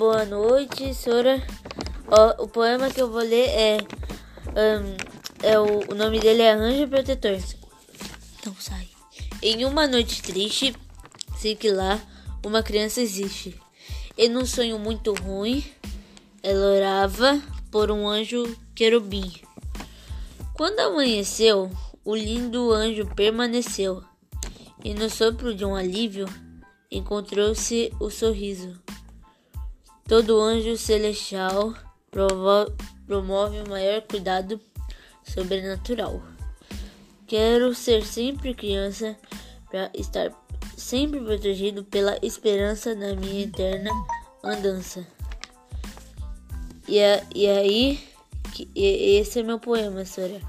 boa noite. Ó, o poema que eu vou ler é. Um, é o, o nome dele é Anjo Protetor. Então sai. Em uma noite triste, sei que lá uma criança existe. Em um sonho muito ruim, ela orava por um anjo querubim. Quando amanheceu, o lindo anjo permaneceu, e no sopro de um alívio encontrou-se o sorriso. Todo anjo celestial promove o maior cuidado sobrenatural. Quero ser sempre criança para estar sempre protegido pela esperança da minha eterna andança. E, a, e aí, que, e, esse é meu poema, Sora.